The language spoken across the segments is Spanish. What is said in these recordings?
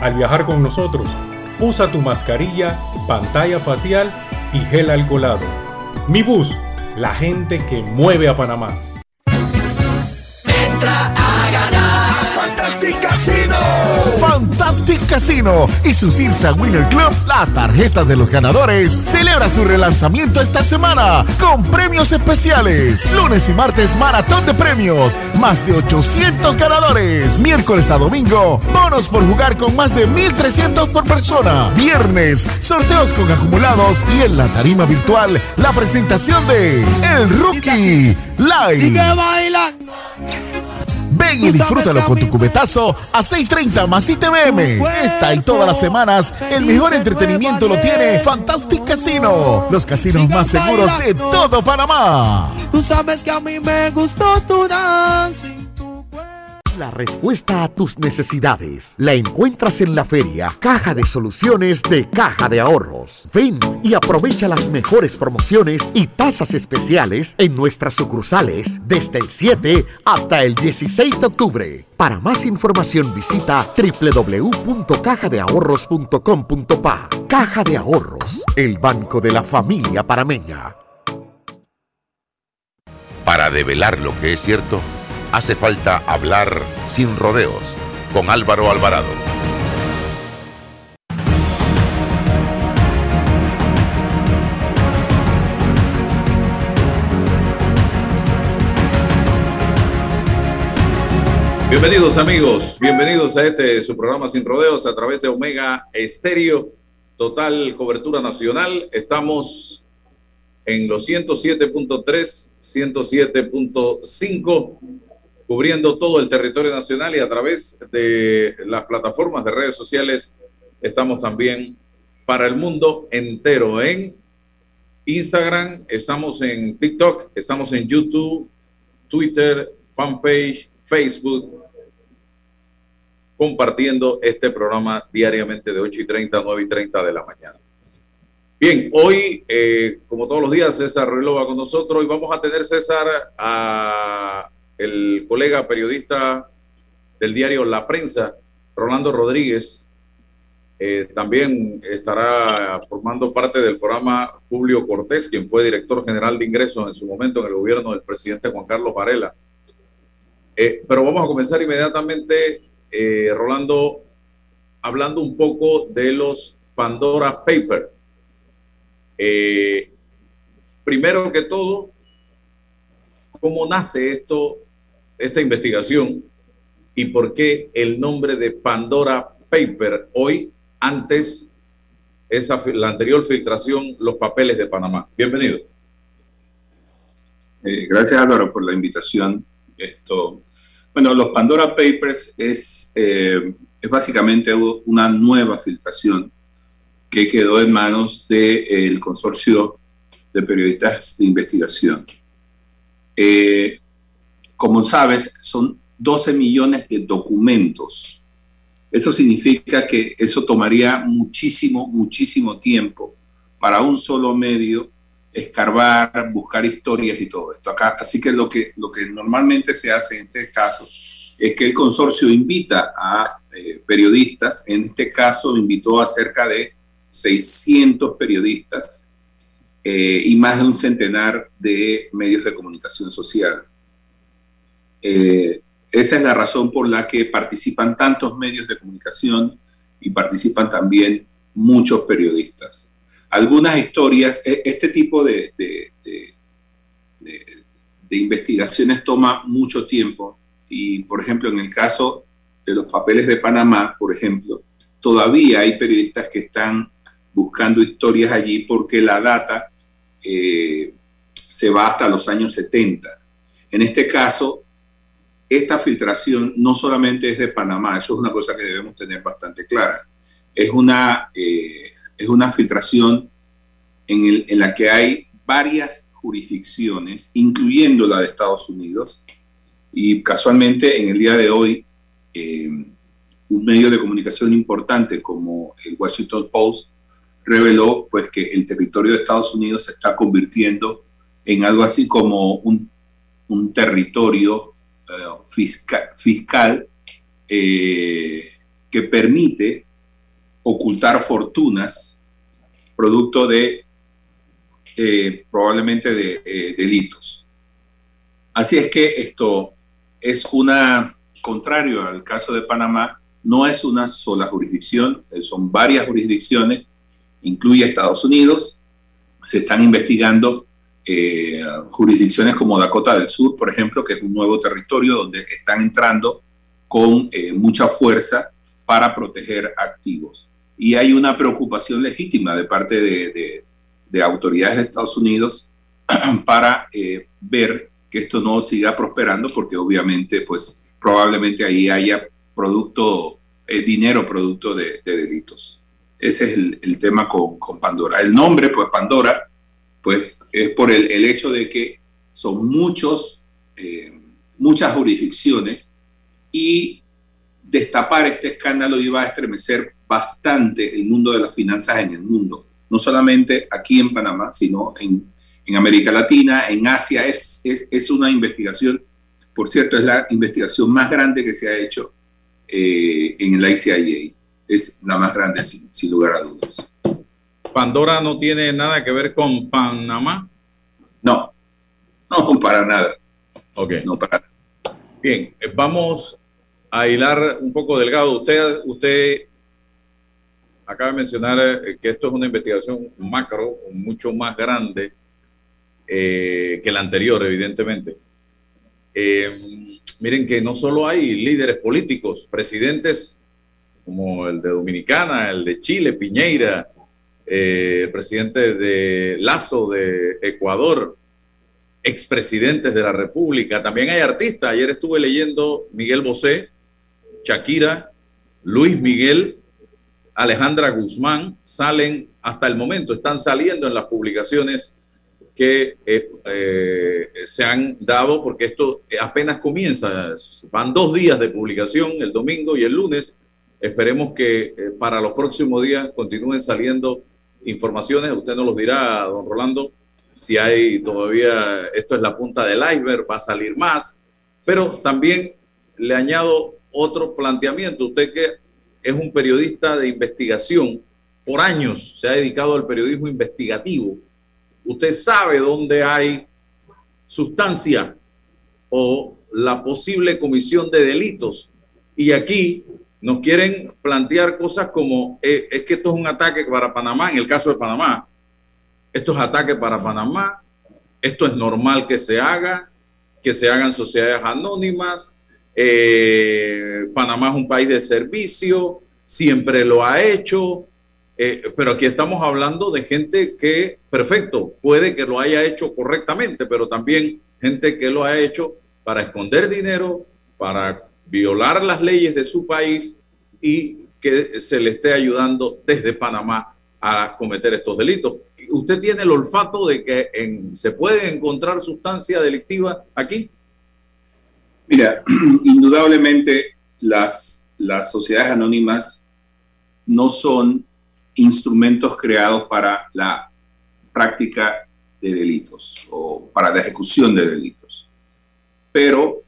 Al viajar con nosotros, usa tu mascarilla, pantalla facial y gel alcoholado. Mi bus, la gente que mueve a Panamá. Fantastic Casino y su Cirsa Winner Club, la tarjeta de los ganadores, celebra su relanzamiento esta semana con premios especiales. Lunes y martes, maratón de premios, más de 800 ganadores. Miércoles a domingo, bonos por jugar con más de 1300 por persona. Viernes, sorteos con acumulados y en la tarima virtual, la presentación de El Rookie Live. Sigue bailando. Ven y disfrútalo con tu cubetazo a 6.30 más ITVM. Esta y todas las semanas, el mejor entretenimiento lo tiene Fantastic Casino. Los casinos más seguros de todo Panamá. Tú sabes que a mí me gustó tu dancing. La respuesta a tus necesidades la encuentras en la feria Caja de Soluciones de Caja de Ahorros. Ven y aprovecha las mejores promociones y tasas especiales en nuestras sucursales desde el 7 hasta el 16 de octubre. Para más información visita www.cajadeahorros.com.pa. Caja de Ahorros, el banco de la familia parameña. Para develar lo que es cierto, hace falta hablar sin rodeos con Álvaro Alvarado. Bienvenidos amigos, bienvenidos a este su programa Sin Rodeos a través de Omega Estéreo, total cobertura nacional. Estamos en los 107.3, 107.5 cubriendo todo el territorio nacional y a través de las plataformas de redes sociales estamos también para el mundo entero en Instagram, estamos en TikTok, estamos en YouTube, Twitter, fanpage, Facebook, compartiendo este programa diariamente de 8 y 30 a 9 y 30 de la mañana. Bien, hoy, eh, como todos los días, César Reloj va con nosotros y vamos a tener, César, a el colega periodista del diario La Prensa, Rolando Rodríguez, eh, también estará formando parte del programa Julio Cortés, quien fue director general de ingresos en su momento en el gobierno del presidente Juan Carlos Varela. Eh, pero vamos a comenzar inmediatamente, eh, Rolando, hablando un poco de los Pandora Papers. primero que todo, ¿cómo nace esto esta investigación y por qué el nombre de Pandora Paper hoy, antes esa, la anterior filtración, los papeles de Panamá. Bienvenido. Eh, gracias Álvaro por la invitación. Esto, bueno, los Pandora Papers es, eh, es básicamente una nueva filtración que quedó en manos del consorcio de periodistas de investigación. Eh, como sabes, son 12 millones de documentos. Eso significa que eso tomaría muchísimo, muchísimo tiempo para un solo medio escarbar, buscar historias y todo esto. Acá, así que lo, que lo que normalmente se hace en este caso es que el consorcio invita a eh, periodistas, en este caso invitó a cerca de 600 periodistas eh, y más de un centenar de medios de comunicación social. Eh, esa es la razón por la que participan tantos medios de comunicación y participan también muchos periodistas algunas historias, e, este tipo de, de, investigaciones toma mucho tiempo y, por ejemplo, en el caso de los papeles de Panamá, por ejemplo, todavía hay periodistas que están buscando historias allí porque la data eh, se va hasta los años 70. En este caso, esta filtración no solamente es de Panamá, eso es una cosa que debemos tener bastante clara. Es una eh, es una filtración en, la que hay varias jurisdicciones, incluyendo la de Estados Unidos, y casualmente en el día de hoy, eh, un medio de comunicación importante como el Washington Post reveló pues, que el territorio de Estados Unidos se está convirtiendo en algo así como un, territorio fiscal eh, que permite ocultar fortunas producto de eh, probablemente de eh, delitos. Así es que esto es una, contrario al caso de Panamá, no es una sola jurisdicción, son varias jurisdicciones, incluye Estados Unidos, se están investigando jurisdicciones como Dakota del Sur, por ejemplo, que es un nuevo territorio donde están entrando con mucha fuerza para proteger activos y hay una preocupación legítima de parte de, autoridades de Estados Unidos para eh, ver que esto no siga prosperando porque obviamente pues probablemente ahí haya producto, eh, dinero producto de, delitos. Ese es el, tema con, Pandora. El nombre, pues Pandora, pues es por el, hecho de que son muchos, eh, muchas jurisdicciones y destapar este escándalo iba a estremecer bastante el mundo de las finanzas en el mundo, no solamente aquí en Panamá, sino en, en América Latina, en Asia. Es, es, es, una investigación, por cierto, es la investigación más grande que se ha hecho eh, en el ICIA. Es la más grande, sin, sin lugar a dudas. ¿Pandora no tiene nada que ver con Panamá? No, no, para nada. Ok. No para Bien, eh, vamos a hilar un poco delgado. Usted, usted acaba de mencionar eh, que esto es una investigación macro, mucho más grande eh, que la anterior, evidentemente. Eh, miren que no solo hay líderes políticos, presidentes como el de Dominicana, el de Chile, Piñeira, el presidente de Lazo de Ecuador, expresidentes de la República, también hay artistas. Ayer estuve leyendo Miguel Bosé, Shakira, Luis Miguel, Alejandra Guzmán salen hasta el momento, están saliendo en las publicaciones que eh, eh, se han dado, porque esto apenas comienza, van dos días de publicación, el domingo y el lunes. Esperemos que eh, para los próximos días continúen saliendo informaciones, usted nos los dirá, don Rolando, si hay todavía, esto es la punta del iceberg, va a salir más, pero también le añado otro planteamiento, usted que es un periodista de investigación, por años se ha dedicado al periodismo investigativo. Usted sabe dónde hay sustancia o la posible comisión de delitos. Y aquí nos quieren plantear cosas como, eh, es que esto es un ataque para Panamá, en el caso de Panamá, esto es ataque para Panamá, esto es normal que se haga, que se hagan sociedades anónimas, eh, Panamá es un país de servicio, siempre lo ha hecho, eh, pero aquí estamos hablando de gente que, perfecto, puede que lo haya hecho correctamente, pero también gente que lo ha hecho para esconder dinero, para violar las leyes de su país y que se le esté ayudando desde Panamá a cometer estos delitos. ¿Usted tiene el olfato de que se puede encontrar sustancia delictiva aquí? Mira, indudablemente las, las sociedades anónimas no son instrumentos creados para la práctica de delitos o para la ejecución de delitos. Pero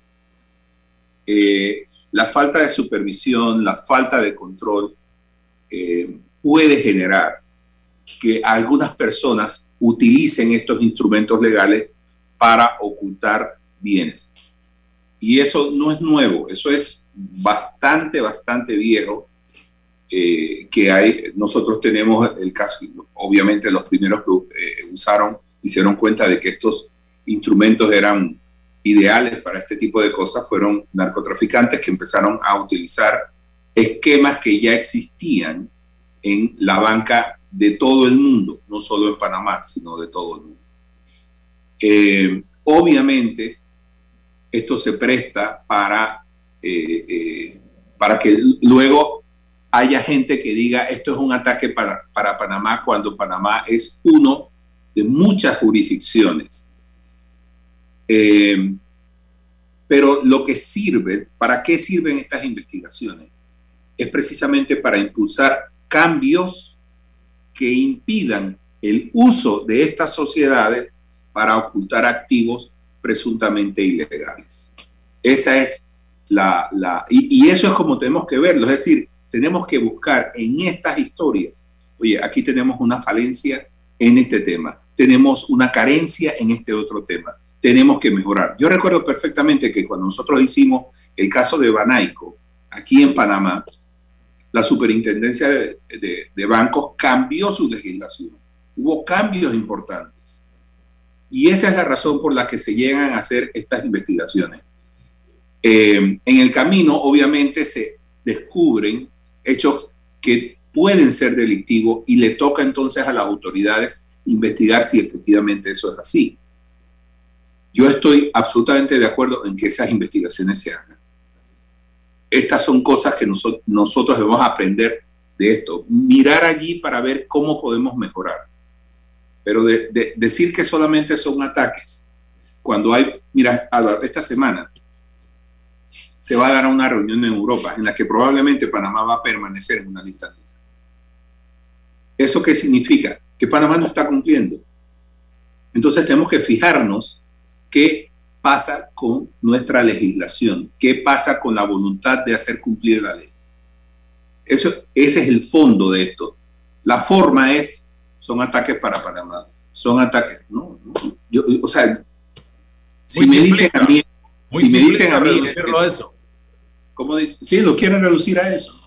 eh, la falta de supervisión, la falta de control eh, puede generar que algunas personas utilicen estos instrumentos legales para ocultar bienes. Y eso no es nuevo, eso es bastante, bastante viejo. Eh, que hay, nosotros tenemos el caso, obviamente los primeros que usaron hicieron cuenta de que estos instrumentos eran ideales para este tipo de cosas fueron narcotraficantes que empezaron a utilizar esquemas que ya existían en la banca de todo el mundo, no solo en Panamá, sino de todo el mundo. Eh, obviamente, esto se presta para, eh, eh, para que luego haya gente que diga esto es un ataque para, para Panamá cuando Panamá es uno de muchas jurisdicciones. Eh, pero lo que sirve, ¿para qué sirven estas investigaciones? Es precisamente para impulsar cambios que impidan el uso de estas sociedades para ocultar activos presuntamente ilegales. Esa es la... la y, y eso es como tenemos que verlo, es decir, tenemos que buscar en estas historias, oye, aquí tenemos una falencia en este tema tenemos una carencia en este otro tema. Tenemos que mejorar. Yo recuerdo perfectamente que cuando nosotros hicimos el caso de Banaico, aquí en Panamá, la superintendencia de, bancos cambió su legislación. Hubo cambios importantes. Y esa es la razón por la que se llegan a hacer estas investigaciones. Eh, en el camino, obviamente, se descubren hechos que pueden ser delictivos y le toca entonces a las autoridades investigar si efectivamente eso es así. Yo estoy absolutamente de acuerdo en que esas investigaciones se hagan. Estas son cosas que nosotros, nosotros debemos aprender de esto, mirar allí para ver cómo podemos mejorar. Pero de, decir que solamente son ataques, cuando hay, mira, esta semana se va a dar una reunión en Europa en la que probablemente Panamá va a permanecer en una lista negra. ¿Eso qué significa? que Panamá no está cumpliendo. Entonces tenemos que fijarnos qué pasa con nuestra legislación, qué pasa con la voluntad de hacer cumplir la ley. Eso, ese es el fondo de esto. La forma es, son ataques para Panamá, son ataques, ¿no? o sea, si me dicen a mí, si me dicen a mí, a eso. ¿cómo dice? Sí, lo quieren reducir a eso.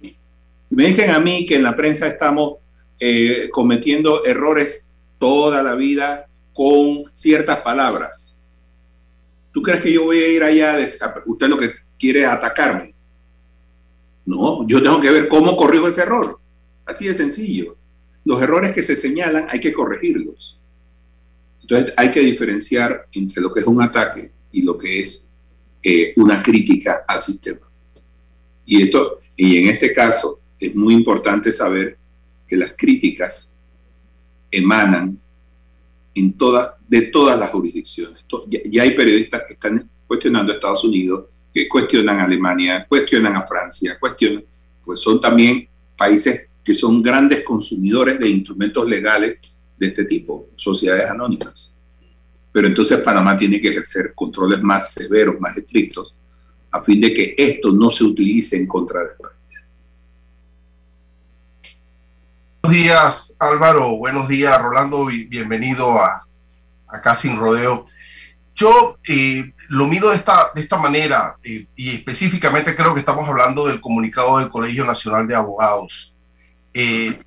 Si me dicen a mí que en la prensa estamos eh, cometiendo errores toda la vida con ciertas palabras. ¿Tú crees que yo voy a ir allá? usted lo que quiere es atacarme. No, yo tengo que ver cómo corrijo ese error. Así de sencillo. Los errores que se señalan hay que corregirlos. Entonces hay que diferenciar entre lo que es un ataque y lo que es eh, una crítica al sistema. Y esto, y en este caso, es muy importante saber que las críticas emanan en todas, de todas las jurisdicciones. Ya, hay periodistas que están cuestionando a Estados Unidos, que cuestionan a Alemania, cuestionan a Francia, cuestionan, pues son también países que son grandes consumidores de instrumentos legales de este tipo, sociedades anónimas. Pero entonces Panamá tiene que ejercer controles más severos, más estrictos, a fin de que esto no se utilice en contra de España. Buenos días, Álvaro. Buenos días, Rolando. Bienvenido a Acá Sin Rodeo. Yo eh, lo miro de esta, de esta manera eh, y específicamente creo que estamos hablando del comunicado del Colegio Nacional de Abogados. Eh,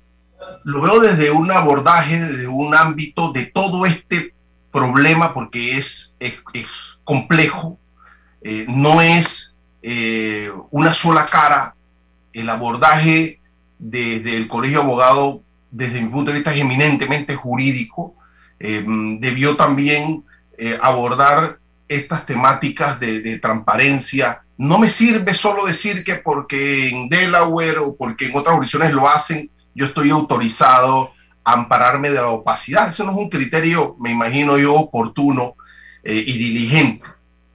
lo veo desde un abordaje, desde un ámbito de todo este problema porque es, es, es complejo, no es una sola cara. El abordaje desde el Colegio Abogado, desde mi punto de vista, es eminentemente jurídico. Eh, debió también eh, abordar estas temáticas de, transparencia. No me sirve solo decir que porque en Delaware o porque en otras jurisdicciones lo hacen, yo estoy autorizado a ampararme de la opacidad. Eso no es un criterio, me imagino yo, oportuno eh, y diligente.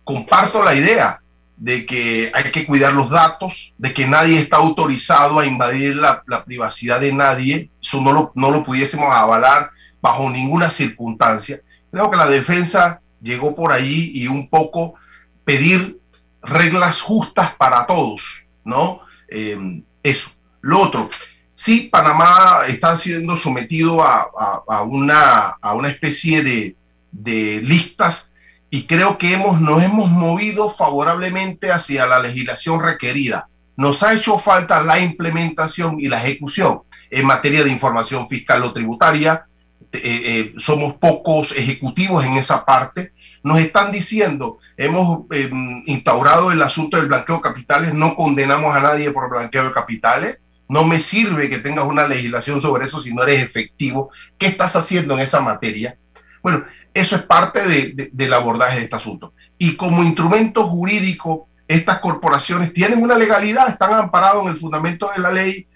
Comparto la idea de que hay que cuidar los datos, de que nadie está autorizado a invadir la, privacidad de nadie, eso no lo, no lo pudiésemos avalar bajo ninguna circunstancia. Creo que la defensa llegó por ahí y un poco pedir reglas justas para todos, ¿no? Eh, eso. Lo otro, sí, Panamá está siendo sometido a, una, a una especie de, de, listas y creo que hemos, nos hemos movido favorablemente hacia la legislación requerida. Nos ha hecho falta la implementación y la ejecución en materia de información fiscal o tributaria. Eh, eh, somos pocos ejecutivos en esa parte. Nos están diciendo, hemos em, instaurado el asunto del blanqueo de capitales, no condenamos a nadie por blanqueo de capitales. No me sirve que tengas una legislación sobre eso si no eres efectivo. ¿Qué estás haciendo en esa materia? Bueno, eso es parte de, del abordaje de este asunto. Y como instrumento jurídico, estas corporaciones tienen una legalidad, están amparados en el fundamento de la ley,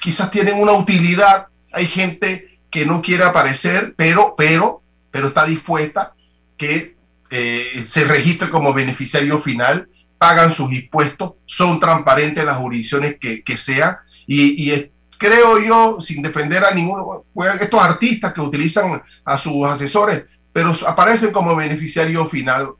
quizás tienen una utilidad. Hay gente que no quiere aparecer, pero, pero, pero está dispuesta que eh, se registre como beneficiario final, pagan sus impuestos, son transparentes en las jurisdicciones que, que sean y, creo yo, sin defender a ninguno, estos artistas que utilizan a sus asesores, pero aparecen como beneficiario final,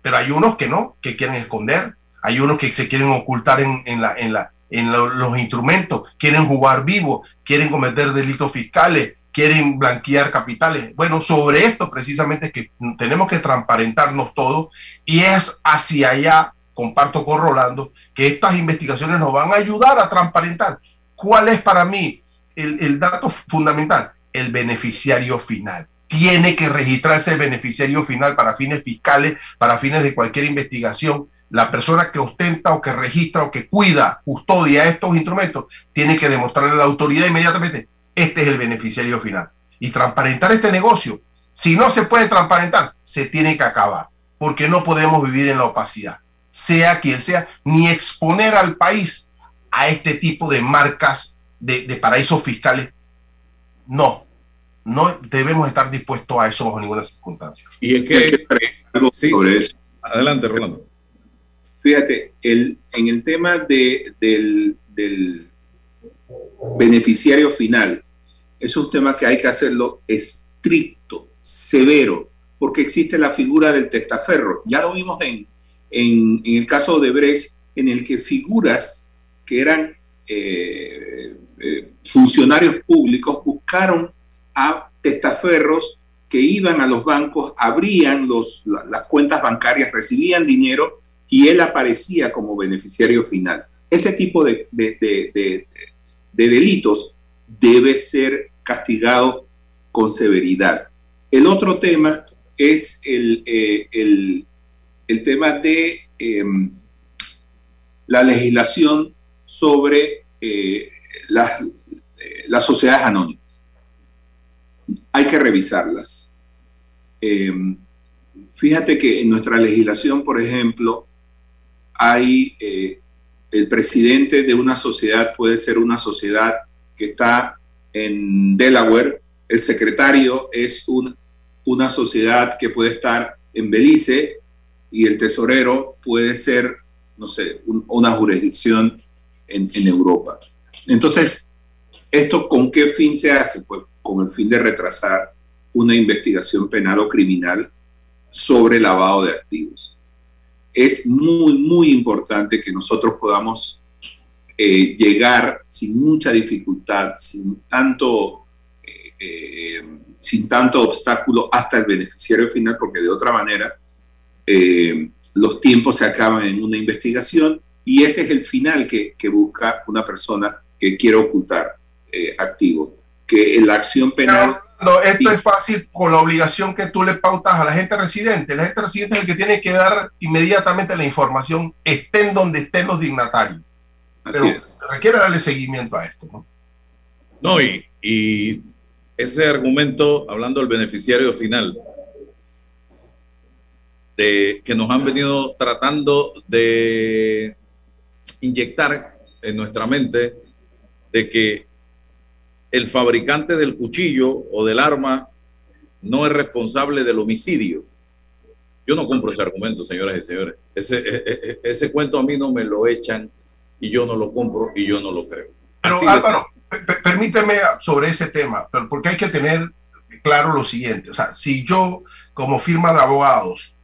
pero hay unos que no, que quieren esconder, hay unos que se quieren ocultar en, en, la, en, la, en los instrumentos, quieren jugar vivo, quieren cometer delitos fiscales, quieren blanquear capitales. Bueno, sobre esto precisamente es que tenemos que transparentarnos todo y es hacia allá, comparto con Rolando, que estas investigaciones nos van a ayudar a transparentar. ¿Cuál es para mí el, dato fundamental? El beneficiario final. Tiene que registrarse el beneficiario final para fines fiscales, para fines de cualquier investigación. La persona que ostenta o que registra o que cuida, custodia estos instrumentos, tiene que demostrarle a la autoridad inmediatamente, este es el beneficiario final. Y transparentar este negocio. Si no se puede transparentar, se tiene que acabar, porque no podemos vivir en la opacidad, sea quien sea, ni exponer al país a este tipo de marcas de, paraísos fiscales. No, no debemos estar dispuestos a eso bajo ninguna circunstancia. Y es que, algo sobre eso. Adelante, Rolando. Fíjate, el, en el tema de, del, del beneficiario final, es un tema que hay que hacerlo estricto, severo, porque existe la figura del testaferro. Ya lo vimos en, en, en el caso de Brecht, en el que figuras que eran eh, eh, funcionarios públicos, buscaron a testaferros que iban a los bancos, abrían los, las cuentas bancarias, recibían dinero y él aparecía como beneficiario final. Ese tipo de, de, delitos debe ser castigado con severidad. El otro tema es el, eh, el, el tema de em, la legislación sobre eh, las, eh, las, sociedades anónimas. Hay que revisarlas. Em, fíjate que en nuestra legislación, por ejemplo, hay eh, el presidente de una sociedad, puede ser una sociedad que está en Delaware, el secretario es una sociedad que puede estar en Belice y el tesorero puede ser, no sé, una jurisdicción en, Europa. Entonces, ¿esto con qué fin se hace? Pues con el fin de retrasar una investigación penal o criminal sobre lavado de activos. Es muy, muy importante que nosotros podamos eh, llegar sin mucha dificultad, sin tanto, eh, eh, sin tanto obstáculo hasta el beneficiario final, porque de otra manera los tiempos se acaban en una investigación y ese es el final que, busca una persona que quiere ocultar activos. Que la acción penal... No, esto es fácil con la obligación que tú le pautas a la gente residente. La gente residente es el que tiene que dar inmediatamente la información, estén donde estén los dignatarios. Así Pero es. requiere darle seguimiento a esto. No, no y, y ese argumento, hablando del beneficiario final, de, que nos han venido tratando de inyectar en nuestra mente de que el fabricante del cuchillo o del arma no es responsable del homicidio. Yo no compro ese argumento, señoras y señores. Ese, e, e, e, ese, cuento a mí no me lo echan y yo no lo compro y yo no lo creo. Pero Álvaro, permíteme sobre ese tema, porque hay que tener claro lo siguiente, o sea, si yo como firma de abogados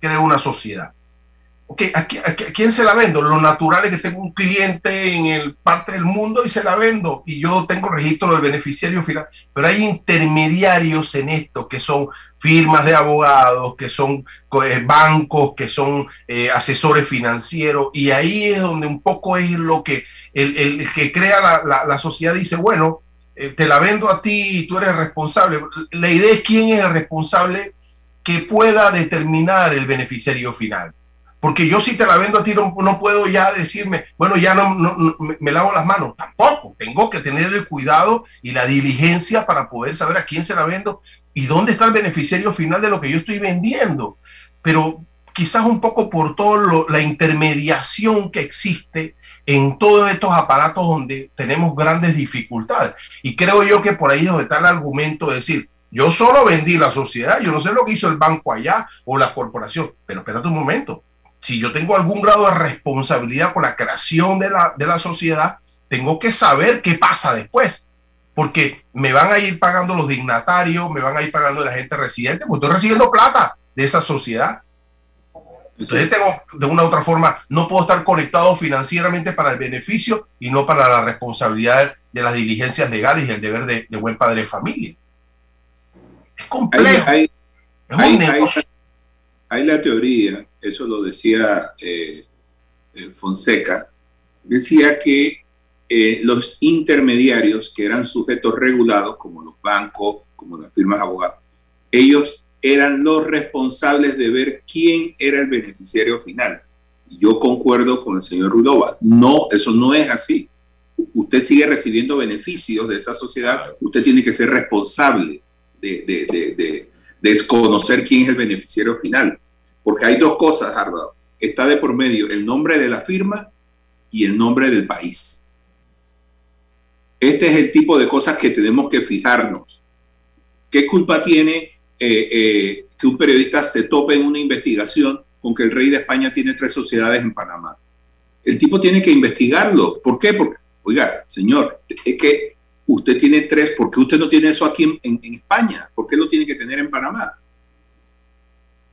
creo una sociedad, ok, ¿a, quién se la vendo? Lo natural es que tengo un cliente en el parte del mundo y se la vendo y yo tengo registro del beneficiario final, pero hay intermediarios en esto que son firmas de abogados, que son eh, bancos, que son eh, asesores financieros y ahí es donde un poco es lo que el, que crea la, la, sociedad dice, bueno, eh, te la vendo a ti y tú eres responsable. La idea es quién es el responsable que pueda determinar el beneficiario final. Porque yo si te la vendo a ti no, puedo ya decirme, bueno, ya no, me, lavo las manos. Tampoco. Tengo que tener el cuidado y la diligencia para poder saber a quién se la vendo y dónde está el beneficiario final de lo que yo estoy vendiendo. Pero quizás un poco por toda la intermediación que existe en todos estos aparatos donde tenemos grandes dificultades. Y creo yo que por ahí es donde está el argumento de decir, yo solo vendí la sociedad, yo no sé lo que hizo el banco allá o la corporación, pero espérate un momento, si yo tengo algún grado de responsabilidad con la creación de la, de la sociedad, tengo que saber qué pasa después. Porque me van a ir pagando los dignatarios, me van a ir pagando la gente residente, porque estoy recibiendo plata de esa sociedad. Entonces tengo, de una u otra forma, no puedo estar conectado financieramente para el beneficio y no para la responsabilidad de las diligencias legales y el deber de, buen padre de familia. Es complejo. Hay, hay la teoría eso lo decía eh, eh, Fonseca, decía que eh, los intermediarios, que eran sujetos regulados, como los bancos, como las firmas de abogados, ellos eran los responsables de ver quién era el beneficiario final. Yo concuerdo con el señor Rulova. No, eso no es así. Usted sigue recibiendo beneficios de esa sociedad. Usted tiene que ser responsable de desconocer quién es el beneficiario final. Porque hay dos cosas, Harvard. Está de por medio el nombre de la firma y el nombre del país. Este es el tipo de cosas que tenemos que fijarnos. ¿Qué culpa tiene eh, eh, que un periodista se tope en una investigación con que el rey de España tiene tres sociedades en Panamá? El tipo tiene que investigarlo. ¿Por qué? Porque, oiga, señor, es que usted tiene tres, ¿por qué usted no tiene eso aquí en, en España? ¿Por qué lo tiene que tener en Panamá?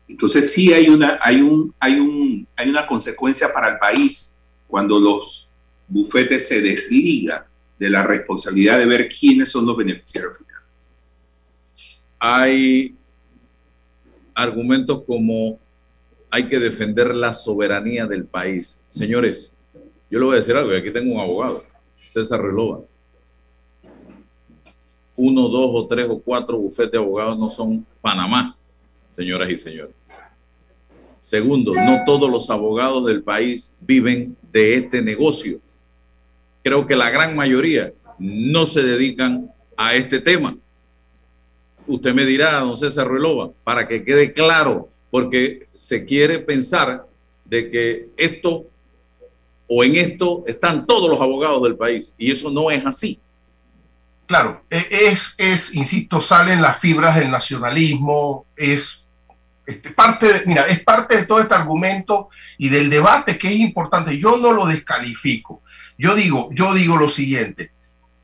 Entonces sí hay una, hay, un, hay, un, hay una consecuencia para el país cuando los bufetes se desligan de la responsabilidad de ver quiénes son los beneficiarios finales. Hay argumentos como hay que defender la soberanía del país. Señores, yo le voy a decir algo, aquí tengo un abogado, César Relova. Uno, dos o tres o cuatro bufetes de abogados no son Panamá señoras y señores. Segundo, no todos los abogados del país viven de este negocio. Creo que la gran mayoría no se dedican a este tema. Usted me dirá, don César Ruelova, para que quede claro, porque se quiere pensar de que esto o en esto están todos los abogados del país y eso no es así. Claro, e, es, es, insisto, salen las fibras del nacionalismo, es este, parte mira, es parte de todo este argumento y del debate que es importante. Yo no lo descalifico. Yo digo, yo digo lo siguiente.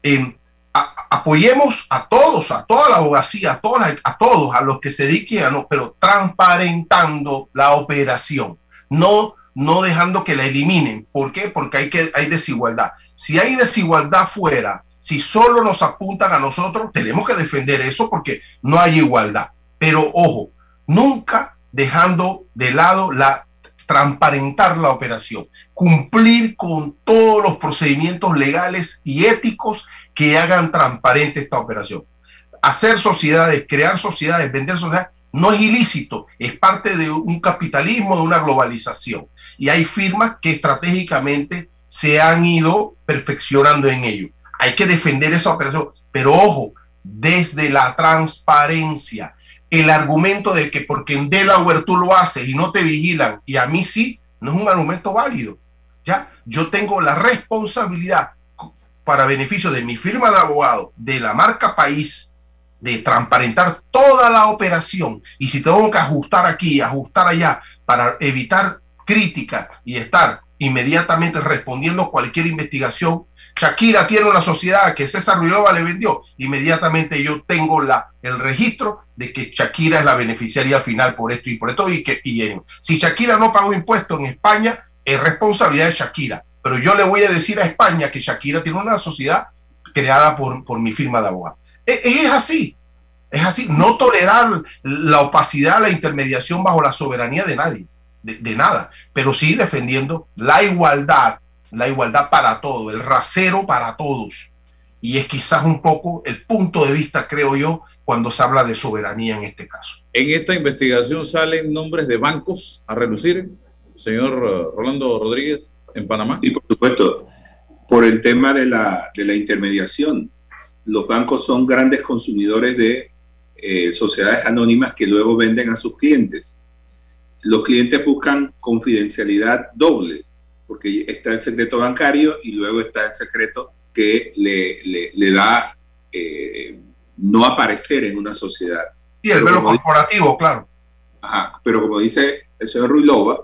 Em, apoyemos a todos, a toda la abogacía, a, todas, a todos, a los que se dediquen a no, pero transparentando la operación, no, no dejando que la eliminen. ¿Por qué? Porque hay, que, hay desigualdad. Si hay desigualdad fuera, si solo nos apuntan a nosotros, tenemos que defender eso porque no hay igualdad. Pero ojo, nunca dejando de lado la transparentar la operación, cumplir con todos los procedimientos legales y éticos que hagan transparente esta operación. Hacer sociedades, crear sociedades, vender sociedades, no es ilícito, es parte de un capitalismo, de una globalización. Y hay firmas que estratégicamente se han ido perfeccionando en ello. Hay que defender esa operación, pero ojo, desde la transparencia, el argumento de que porque en Delaware tú lo haces y no te vigilan y a mí sí, no es un argumento válido. ¿ya? Yo tengo la responsabilidad para beneficio de mi firma de abogado, de la marca país, de transparentar toda la operación. Y si tengo que ajustar aquí, ajustar allá, para evitar crítica y estar inmediatamente respondiendo cualquier investigación, Shakira tiene una sociedad que César Ruilova le vendió, inmediatamente yo tengo la, el registro de que Shakira es la beneficiaria final por esto y por esto y que si Shakira no pagó impuestos en España, es responsabilidad de Shakira. Pero yo le voy a decir a España que Shakira tiene una sociedad creada por, por mi firma de abogado. E, es así, es así, no tolerar la opacidad, la intermediación bajo la soberanía de nadie, de, nada, pero sí defendiendo la igualdad, la igualdad para todos, el rasero para todos. Y es quizás un poco el punto de vista, creo yo, cuando se habla de soberanía en este caso. En esta investigación salen nombres de bancos a relucir, señor eh, Rolando Rodríguez, en Panamá. Y por supuesto, por el tema de la, de la intermediación. Los bancos son grandes consumidores de eh, sociedades anónimas que luego venden a sus clientes. Los clientes buscan confidencialidad doble, porque está el secreto bancario y luego está el secreto que le, le, da eh, no aparecer en una sociedad. Y el velo corporativo, claro. Ajá, pero como dice el señor Ruilova,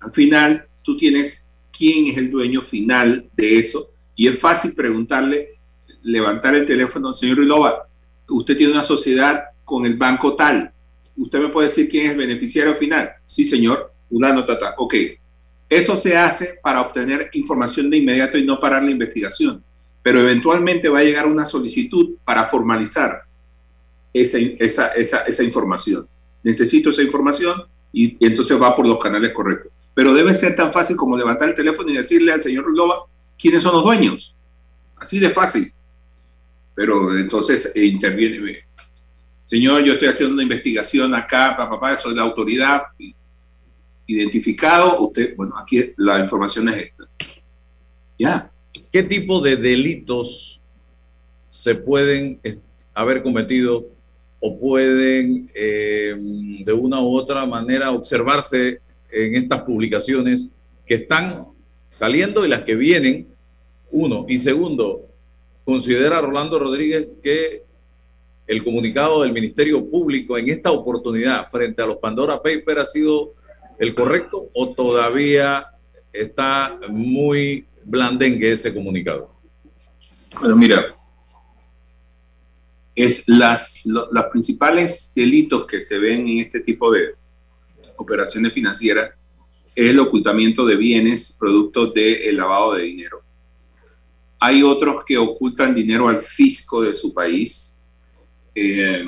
al final tú tienes quién es el dueño final de eso y es fácil preguntarle, levantar el teléfono, señor Ruilova, usted tiene una sociedad con el banco tal. ¿Usted me puede decir quién es el beneficiario final? Sí, señor, fulano, tata. Ok. Eso se hace para obtener información de inmediato y no parar la investigación. Pero eventualmente va a llegar una solicitud para formalizar esa, esa, esa, esa información. Necesito esa información y, entonces va por los canales correctos. Pero debe ser tan fácil como levantar el teléfono y decirle al señor Loba quiénes son los dueños. Así de fácil. Pero entonces eh, interviene señor, yo estoy haciendo una investigación acá, papá, soy la autoridad, identificado, usted, bueno, aquí la información es esta. Ya. ¿Qué tipo de delitos se pueden haber cometido o pueden eh, de una u otra manera observarse en estas publicaciones que están saliendo y las que vienen? Uno. Y segundo, considera Rolando Rodríguez que el comunicado del Ministerio Público en esta oportunidad frente a los Pandora Papers ha sido el correcto o todavía está muy blandengue ese comunicado? Bueno, mira, es las, los principales delitos que se ven en este tipo de operaciones financieras es el ocultamiento de bienes producto del lavado de dinero. Hay otros que ocultan dinero al fisco de su país, eh,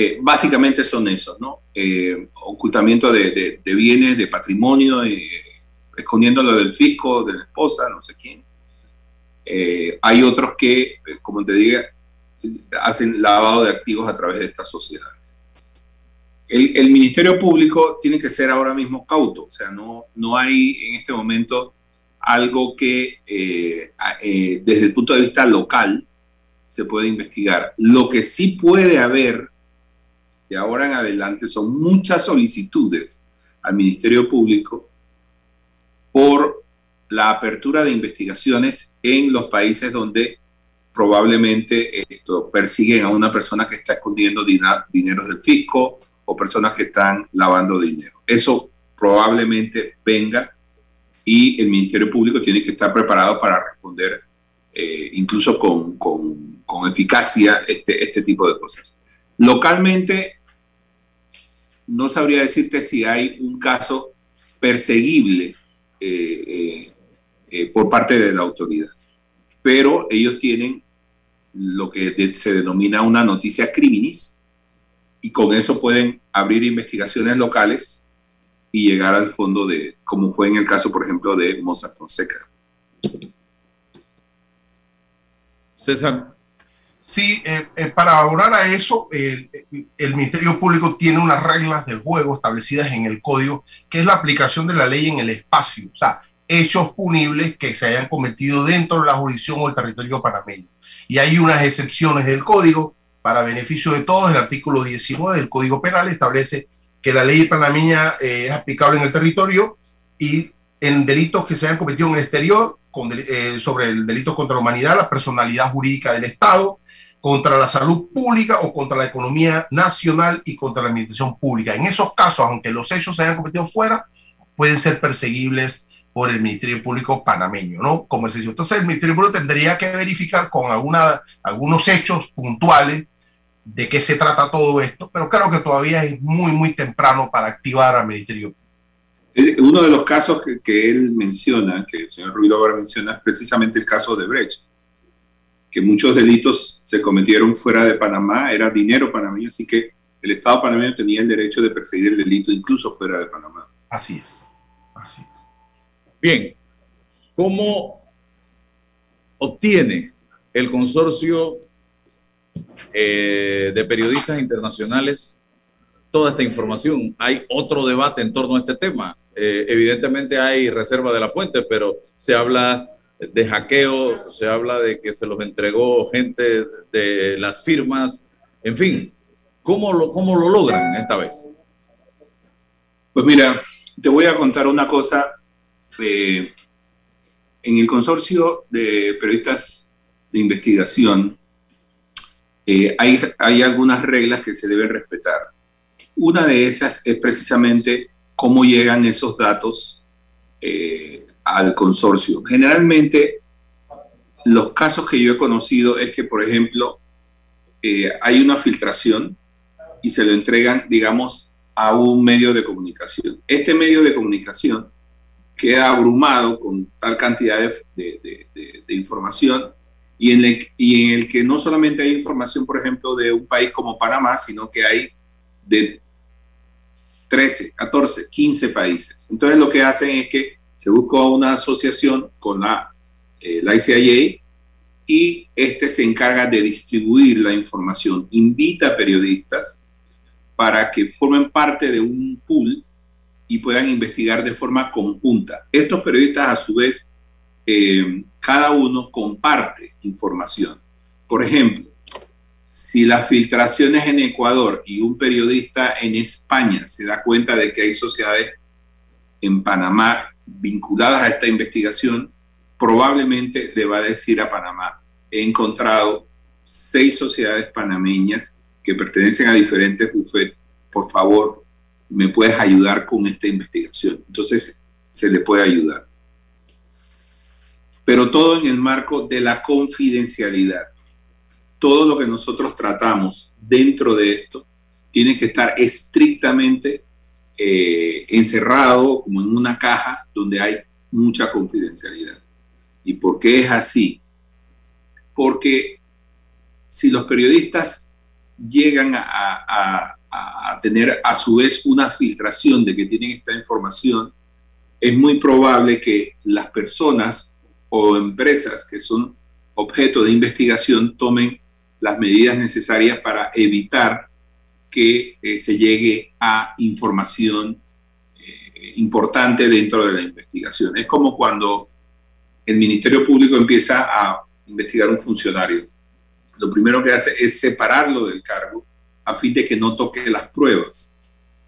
eh, básicamente son esos, ¿no? Eh, ocultamiento de, bienes, de patrimonio, escondiéndolo del fisco, de la esposa, no sé quién. hay otros que, como te diga, hacen lavado de activos a través de estas sociedades. El, Ministerio Público tiene que ser ahora mismo cauto, o sea, no, no hay en este momento algo que desde el punto de vista local se puede investigar. Lo que sí puede haber de ahora en adelante son muchas solicitudes al Ministerio Público por la apertura de investigaciones en los países donde probablemente esto, persiguen a una persona que está escondiendo dinero del fisco o personas que están lavando dinero. Eso probablemente venga y el Ministerio Público tiene que estar preparado para responder eh, incluso con, con, eficacia este, este tipo de cosas. Localmente, no sabría decirte si hay un caso perseguible eh, eh, por parte de la autoridad, pero ellos tienen lo que se denomina una noticia criminis y con eso pueden abrir investigaciones locales y llegar al fondo de, como fue en el caso, por ejemplo, de Mozart Fonseca. César. Sí, eh, eh, para abonar a eso, el Ministerio Público tiene unas reglas del juego establecidas en el código, que es la aplicación de la ley en el espacio, o sea, hechos punibles que se hayan cometido dentro de la jurisdicción o el territorio panameño. Y hay unas excepciones del código para beneficio de todos. El artículo 19 del Código Penal establece que la ley panameña eh, es aplicable en el territorio y en delitos que se hayan cometido en el exterior eh, sobre el delito contra la humanidad, la personalidad jurídica del Estado, contra la salud pública o contra la economía nacional y contra la administración pública. En esos casos, aunque los hechos se hayan cometido fuera, pueden ser perseguibles por el Ministerio Público panameño, ¿no? Como es eso. Entonces el Ministerio Público tendría que verificar con alguna, algunos hechos puntuales de qué se trata todo esto, pero creo que todavía es muy, muy temprano para activar al Ministerio Público. Uno de los casos que, que él menciona, que el señor Ruido ahora menciona, es precisamente el caso de Brecht, que muchos delitos se cometieron fuera de Panamá, era dinero panameño, así que el Estado panameño tenía el derecho de perseguir el delito incluso fuera de Panamá. Así es, así es. Bien, ¿cómo obtiene el consorcio eh, de periodistas internacionales toda esta información? Hay otro debate en torno a este tema. Eh, evidentemente hay reserva de la fuente, pero se habla de hackeo, se habla de que se los entregó gente de las firmas, en fin, ¿cómo lo, cómo lo logran esta vez? Pues mira, te voy a contar una cosa en el consorcio de periodistas de investigación eh, hay, hay algunas reglas que se deben respetar. Una de esas es precisamente cómo llegan esos datos eh, al consorcio. Generalmente, los casos que yo he conocido es que, por ejemplo, eh, hay una filtración y se lo entregan, digamos, a un medio de comunicación. Este medio de comunicación queda abrumado con tal cantidad de, información y en, el, y en el que no solamente hay información, por ejemplo, de un país como Panamá, sino que hay de 13, 14, 15 países. Entonces lo que hacen es que se busca una asociación con la, eh, la ICIA y este se encarga de distribuir la información, invita a periodistas para que formen parte de un pool y puedan investigar de forma conjunta. Estos periodistas, a su vez, eh, cada uno comparte información. Por ejemplo, si las filtraciones en Ecuador y un periodista en España se da cuenta de que hay sociedades en Panamá vinculadas a esta investigación, probablemente le va a decir a Panamá, he encontrado seis sociedades panameñas que pertenecen a diferentes bufetes, por favor, me puedes ayudar con esta investigación. Entonces, se le puede ayudar. Pero todo en el marco de la confidencialidad. Todo lo que nosotros tratamos dentro de esto tiene que estar estrictamente eh, encerrado como en una caja donde hay mucha confidencialidad. ¿Y por qué es así? Porque si los periodistas llegan a, a tener a su vez una filtración de que tienen esta información, es muy probable que las personas o empresas que son objeto de investigación tomen las medidas necesarias para evitar que eh, se llegue a información eh, importante dentro de la investigación. Es como cuando el Ministerio Público empieza a investigar un funcionario. Lo primero que hace es separarlo del cargo a fin de que no toque las pruebas.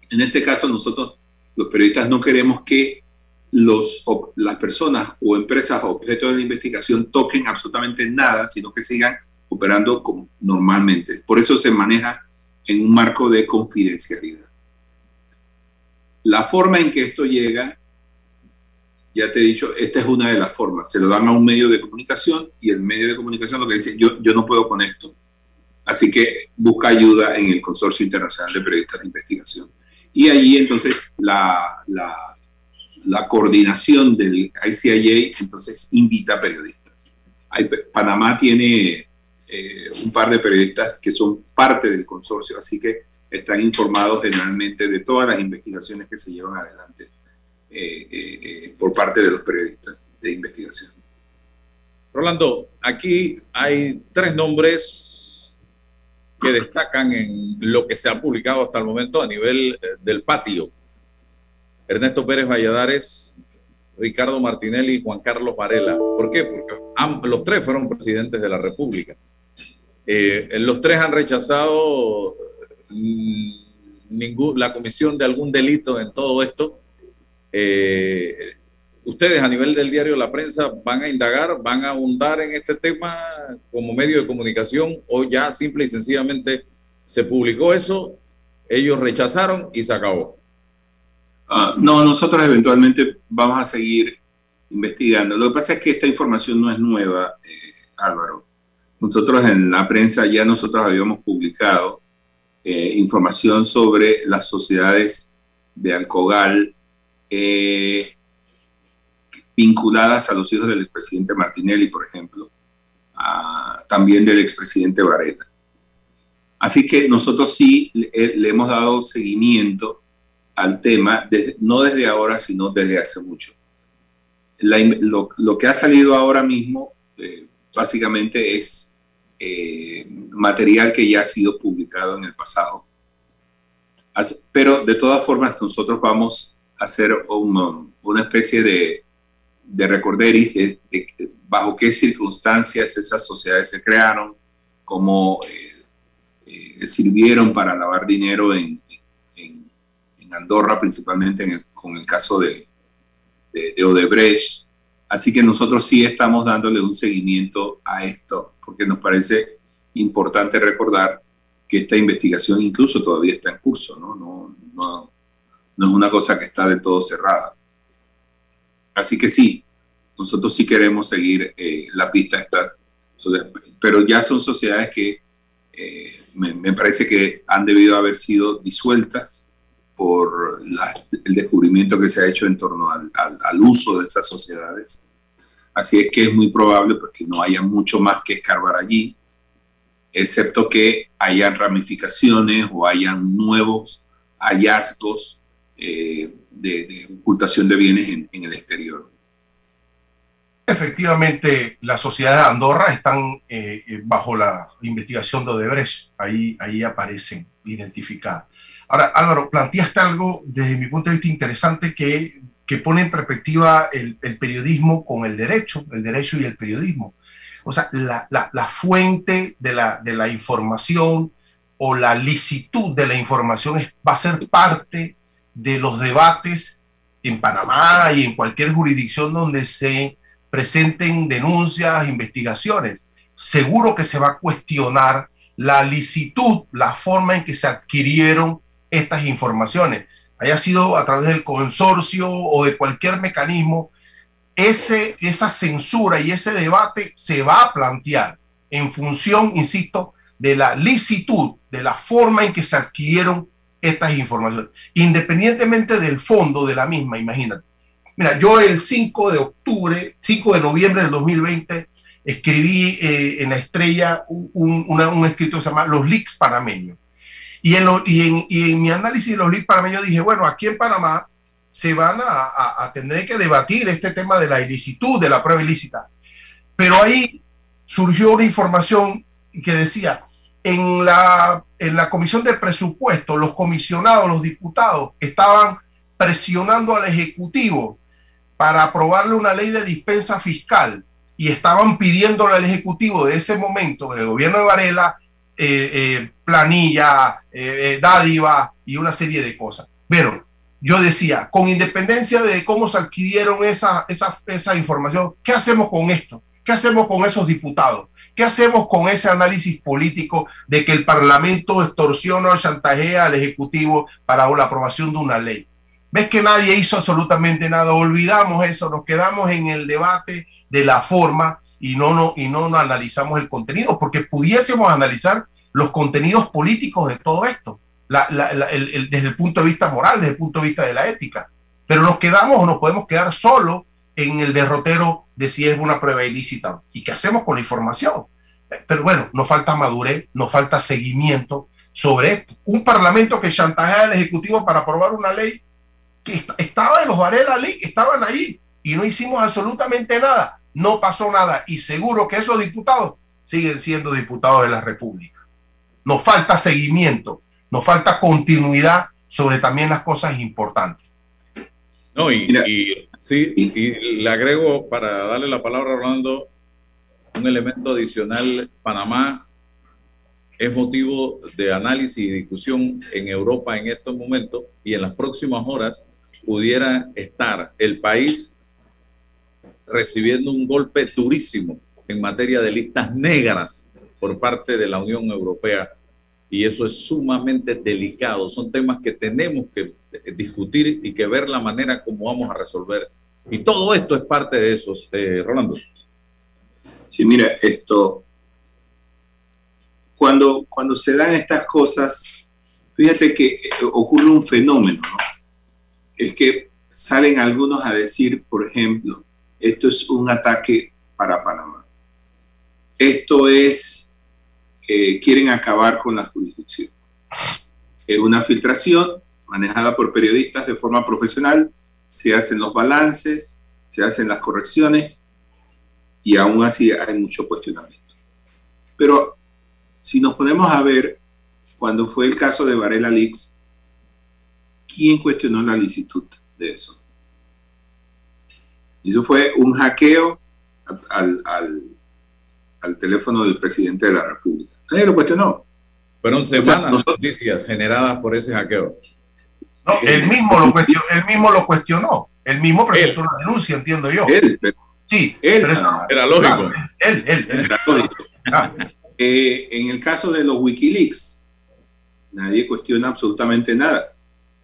En este caso, nosotros, los periodistas, no queremos que los, las personas o empresas objeto de investigación toquen absolutamente nada, sino que sigan operando como normalmente. Por eso se maneja en un marco de confidencialidad. La forma en que esto llega, ya te he dicho, esta es una de las formas. Se lo dan a un medio de comunicación y el medio de comunicación lo que dice, yo, yo no puedo con esto. Así que busca ayuda en el Consorcio Internacional de Periodistas de Investigación. Y allí entonces la, la, la coordinación del ICIA entonces invita a periodistas. Panamá tiene eh, un par de periodistas que son parte del consorcio, así que están informados generalmente de todas las investigaciones que se llevan adelante eh, eh, por parte de los periodistas de investigación. Rolando, aquí hay tres nombres que destacan en lo que se ha publicado hasta el momento a nivel eh, del patio. Ernesto Pérez Valladares, Ricardo Martinelli y Juan Carlos Varela. ¿Por qué? Porque los tres fueron presidentes de la República. Eh, los tres han rechazado mm, la comisión de algún delito en todo esto. Eh, ustedes a nivel del diario La Prensa van a indagar, van a ahondar en este tema como medio de comunicación o ya simple y sencillamente se publicó eso, ellos rechazaron y se acabó. Ah, no, nosotros eventualmente vamos a seguir investigando. Lo que pasa es que esta información no es nueva, eh, Álvaro. Nosotros en la prensa ya nosotros habíamos publicado eh, información sobre las sociedades de Alcogal eh, vinculadas a los hijos del expresidente Martinelli, por ejemplo, también del expresidente Varela. Así que nosotros sí le, hemos dado seguimiento al tema, no desde ahora, sino desde hace mucho. lo, que ha salido ahora mismo eh, básicamente es eh, material que ya ha sido publicado en el pasado. pero de todas formas, nosotros vamos a hacer una especie de, de recorderis de, bajo qué circunstancias esas sociedades se crearon, cómo eh, eh, sirvieron para lavar dinero en, Andorra, principalmente con el caso de, de, Odebrecht. Así que nosotros sí estamos dándole un seguimiento a esto, porque nos parece importante recordar que esta investigación incluso todavía está en curso, ¿no? Es una cosa que está del todo cerrada. Así que sí, nosotros sí queremos seguir eh, la pista estas, pero ya son sociedades que eh, me, parece que han debido haber sido disueltas por el descubrimiento que se ha hecho en torno al, uso de esas sociedades. Así es que es muy probable pues, que no haya mucho más que escarbar allí, excepto que hayan ramificaciones o hayan nuevos hallazgos eh, de, ocultación de bienes en el exterior. Efectivamente, las sociedades de Andorra están eh, eh, bajo la investigación de Odebrecht. Ahí, ahí aparecen identificadas. Ahora, Álvaro, planteaste algo desde mi punto de vista interesante que, que pone en perspectiva el, periodismo con el derecho, el derecho y el periodismo. O sea, la, la, fuente de la, de la información o la licitud de la información va a ser parte de los debates en Panamá y en cualquier jurisdicción donde se presenten denuncias, investigaciones. Seguro que se va a cuestionar la licitud, la forma en que se adquirieron estas informaciones, haya sido a través del consorcio o de cualquier mecanismo, ese, esa censura y ese debate se va a plantear en función, insisto, de la licitud, de la forma en que se adquirieron estas informaciones, independientemente del fondo de la misma, imagínate. Mira, yo el 5 de octubre, 5 de noviembre del 2020, escribí eh, en La Estrella un, escrito que se llama Los leaks panameños. Y en, y, en, mi análisis de los leaks panameños dije, bueno, aquí en Panamá se van a, tener que debatir este tema de la ilicitud, de la prueba ilícita. Pero ahí surgió una información que decía, en la, en la comisión de presupuesto, los comisionados, los diputados, estaban presionando al Ejecutivo para aprobarle una ley de dispensa fiscal y estaban pidiéndole al Ejecutivo de ese momento, el gobierno de Varela, eh, eh, planilla, eh, dádiva y una serie de cosas. Pero yo decía, con independencia de cómo se adquirieron esa, esa, esa información, ¿qué hacemos con esto? ¿Qué hacemos con esos diputados? ¿Qué hacemos con ese análisis político de que el Parlamento extorsiona o chantajea al Ejecutivo para la aprobación de una ley? ves que nadie hizo absolutamente nada, olvidamos eso, nos quedamos en el debate de la forma y no, no, y no, analizamos el contenido, porque pudiésemos analizar los contenidos políticos de todo esto, desde el punto de vista moral, desde el punto de vista de la ética, pero nos quedamos o nos podemos quedar solo en el derrotero de si es una prueba ilícita y qué hacemos con la información. Pero bueno, nos falta madurez, nos falta seguimiento sobre esto. Un parlamento que chantajea al Ejecutivo para aprobar una ley que estaba en los Varela estaban ahí y no hicimos absolutamente nada. No pasó nada y seguro que esos diputados siguen siendo diputados de la República. Nos falta seguimiento, nos falta continuidad sobre también las cosas importantes. No, y, y sí, y le agrego para darle la palabra a Orlando un elemento adicional. Panamá es motivo de análisis y discusión en Europa en estos momentos y en las próximas horas pudiera estar el país recibiendo un golpe durísimo en materia de listas negras por parte de la Unión Europea y eso es sumamente delicado. Son temas que tenemos que discutir y que ver la manera como vamos a resolver Y todo esto es parte de eso, eh, Rolando. Sí, mira, esto, cuando, cuando se dan estas cosas, fíjate que eh, ocurre un fenómeno, ¿no? Es que salen algunos a decir, por ejemplo, esto es un ataque para Panamá. Esto es, quieren acabar con la jurisdicción. Es una filtración manejada por periodistas de forma profesional, se hacen los balances, se hacen las correcciones y aún así hay mucho cuestionamiento. Pero si nos ponemos a ver, cuando fue el caso de Varela Leaks, ¿quién cuestionó la licitud de eso? Eso fue un hackeo al, al, teléfono del presidente de la República. Nadie lo cuestionó. Fueron semanas noticias generadas por ese hackeo. No, él mismo lo cuestionó, él mismo lo cuestionó. Él mismo presentó la denuncia, entiendo yo. Él, sí, él, era lógico. él, él, Era lógico. Ah. Eh, en el caso de los Wikileaks, nadie cuestiona absolutamente nada.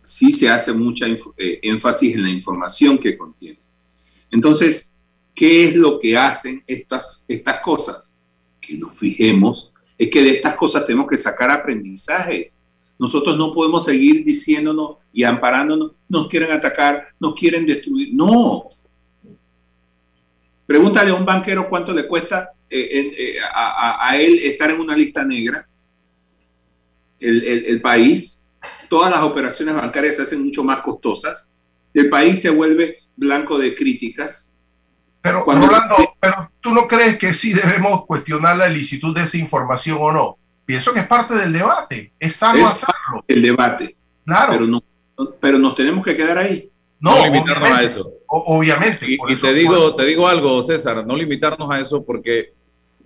Sí se hace mucha eh, énfasis en la información que contiene. Entonces, ¿qué es lo que hacen estas, estas cosas? Que nos fijemos, es que de estas cosas tenemos que sacar aprendizaje. Nosotros no podemos seguir diciéndonos y amparándonos, nos quieren atacar, nos quieren destruir. No. Pregúntale a un banquero cuánto le cuesta eh, eh, a, él estar en una lista negra. El, el, país, todas las operaciones bancarias se hacen mucho más costosas. El país se vuelve blanco de críticas. Pero, Rolando, pero tú no crees que sí debemos cuestionar la licitud de esa información o no? Pienso que es parte del debate. Es sano hacerlo. El debate. Claro. Pero, no, pero nos tenemos que quedar ahí. No, limitarnos a eso. Obviamente. Y, te, digo, te digo algo, César, no limitarnos a eso porque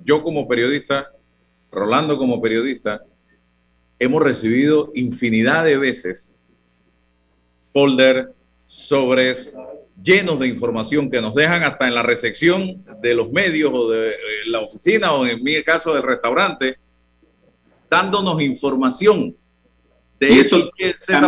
yo como periodista, Rolando como periodista, hemos recibido infinidad de veces folder, sobres, llenos de información que nos dejan hasta en la recepción de los medios o de eh, la oficina o en mi caso del restaurante, dándonos información de eso,